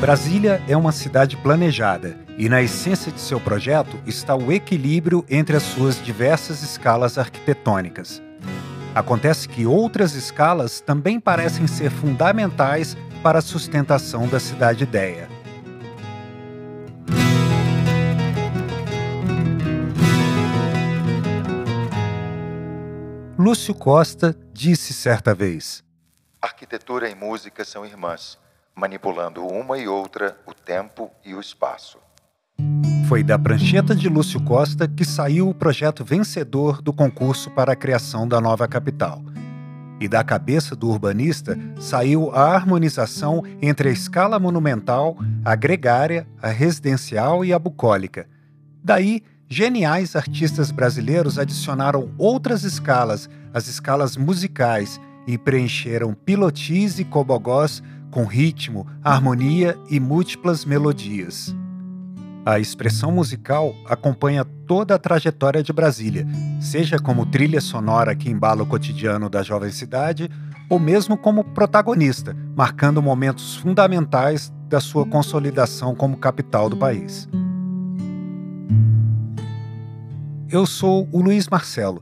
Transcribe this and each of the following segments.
Brasília é uma cidade planejada e, na essência de seu projeto, está o equilíbrio entre as suas diversas escalas arquitetônicas. Acontece que outras escalas também parecem ser fundamentais para a sustentação da cidade-ideia. Lúcio Costa disse certa vez: Arquitetura e música são irmãs manipulando uma e outra o tempo e o espaço. Foi da prancheta de Lúcio Costa que saiu o projeto vencedor do concurso para a criação da nova capital. E da cabeça do urbanista saiu a harmonização entre a escala monumental, a gregária, a residencial e a bucólica. Daí, geniais artistas brasileiros adicionaram outras escalas, as escalas musicais, e preencheram pilotis e cobogós com ritmo, harmonia e múltiplas melodias. A expressão musical acompanha toda a trajetória de Brasília, seja como trilha sonora que embala o cotidiano da jovem cidade, ou mesmo como protagonista, marcando momentos fundamentais da sua consolidação como capital do país. Eu sou o Luiz Marcelo,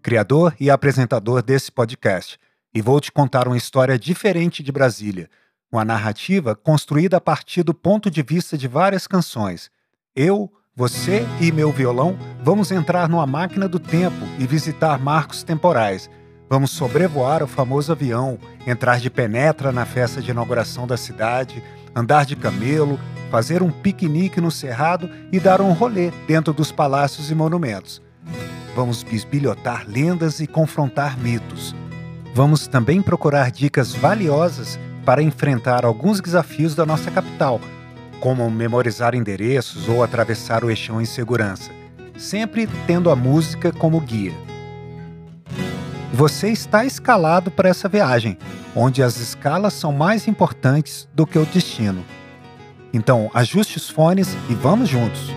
criador e apresentador desse podcast, e vou te contar uma história diferente de Brasília uma narrativa construída a partir do ponto de vista de várias canções. Eu, você e meu violão vamos entrar numa máquina do tempo e visitar marcos temporais. Vamos sobrevoar o famoso avião, entrar de penetra na festa de inauguração da cidade, andar de camelo, fazer um piquenique no cerrado e dar um rolê dentro dos palácios e monumentos. Vamos bisbilhotar lendas e confrontar mitos. Vamos também procurar dicas valiosas para enfrentar alguns desafios da nossa capital, como memorizar endereços ou atravessar o eixão em segurança, sempre tendo a música como guia. Você está escalado para essa viagem, onde as escalas são mais importantes do que o destino. Então, ajuste os fones e vamos juntos!